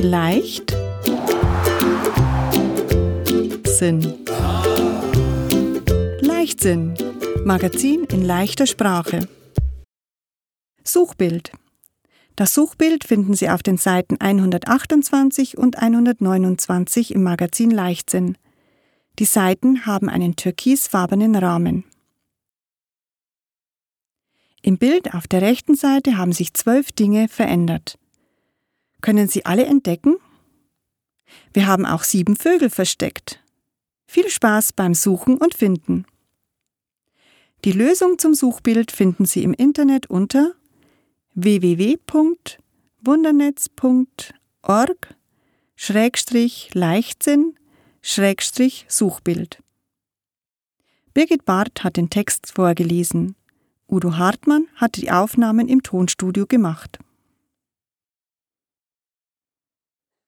Leicht Sinn. Leichtsinn. Magazin in leichter Sprache. Suchbild. Das Suchbild finden Sie auf den Seiten 128 und 129 im Magazin Leichtsinn. Die Seiten haben einen türkisfarbenen Rahmen. Im Bild auf der rechten Seite haben sich zwölf Dinge verändert. Können Sie alle entdecken? Wir haben auch sieben Vögel versteckt. Viel Spaß beim Suchen und Finden. Die Lösung zum Suchbild finden Sie im Internet unter www.wundernetz.org Schrägstrich Leichtsinn Schrägstrich Suchbild. Birgit Barth hat den Text vorgelesen. Udo Hartmann hat die Aufnahmen im Tonstudio gemacht.